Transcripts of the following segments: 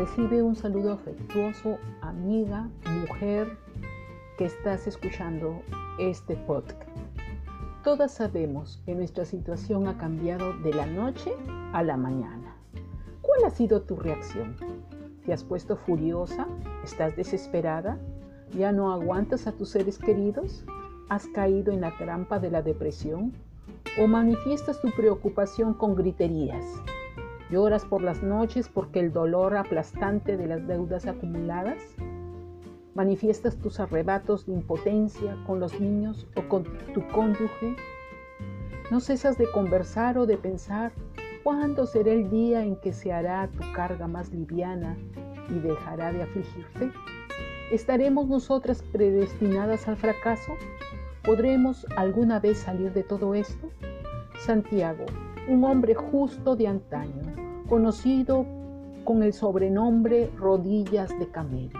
Recibe un saludo afectuoso, amiga, mujer que estás escuchando este podcast. Todas sabemos que nuestra situación ha cambiado de la noche a la mañana. ¿Cuál ha sido tu reacción? ¿Te has puesto furiosa? ¿Estás desesperada? ¿Ya no aguantas a tus seres queridos? ¿Has caído en la trampa de la depresión? ¿O manifiestas tu preocupación con griterías? ¿Lloras por las noches porque el dolor aplastante de las deudas acumuladas? ¿Manifiestas tus arrebatos de impotencia con los niños o con tu cónyuge? ¿No cesas de conversar o de pensar cuándo será el día en que se hará tu carga más liviana y dejará de afligirte? ¿Estaremos nosotras predestinadas al fracaso? ¿Podremos alguna vez salir de todo esto? Santiago, un hombre justo de antaño, conocido con el sobrenombre rodillas de camello.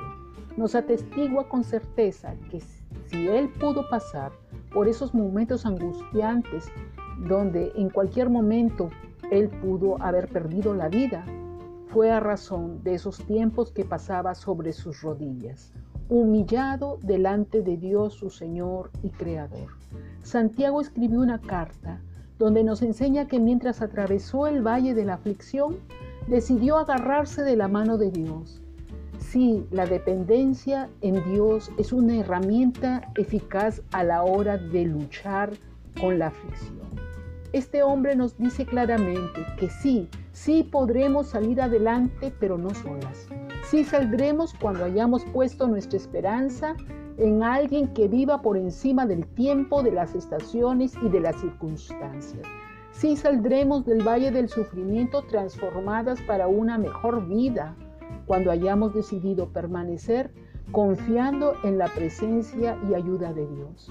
Nos atestigua con certeza que si él pudo pasar por esos momentos angustiantes donde en cualquier momento él pudo haber perdido la vida, fue a razón de esos tiempos que pasaba sobre sus rodillas, humillado delante de Dios su Señor y Creador. Santiago escribió una carta donde nos enseña que mientras atravesó el valle de la aflicción, decidió agarrarse de la mano de Dios. Sí, la dependencia en Dios es una herramienta eficaz a la hora de luchar con la aflicción. Este hombre nos dice claramente que sí, sí podremos salir adelante, pero no solas. Sí saldremos cuando hayamos puesto nuestra esperanza en alguien que viva por encima del tiempo, de las estaciones y de las circunstancias. Sí saldremos del valle del sufrimiento transformadas para una mejor vida cuando hayamos decidido permanecer confiando en la presencia y ayuda de Dios.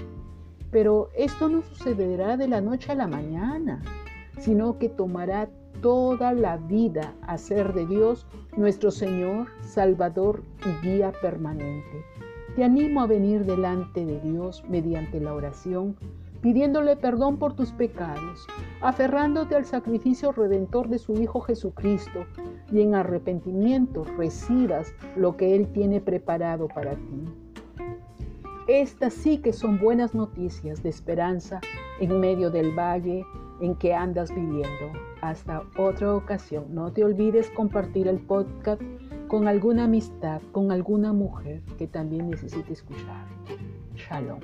Pero esto no sucederá de la noche a la mañana, sino que tomará toda la vida hacer de Dios nuestro Señor, Salvador y guía permanente. Te animo a venir delante de Dios mediante la oración, pidiéndole perdón por tus pecados, aferrándote al sacrificio redentor de su Hijo Jesucristo y en arrepentimiento recibas lo que Él tiene preparado para ti. Estas sí que son buenas noticias de esperanza en medio del valle en que andas viviendo. Hasta otra ocasión, no te olvides compartir el podcast con alguna amistad, con alguna mujer que también necesite escuchar. Shalom.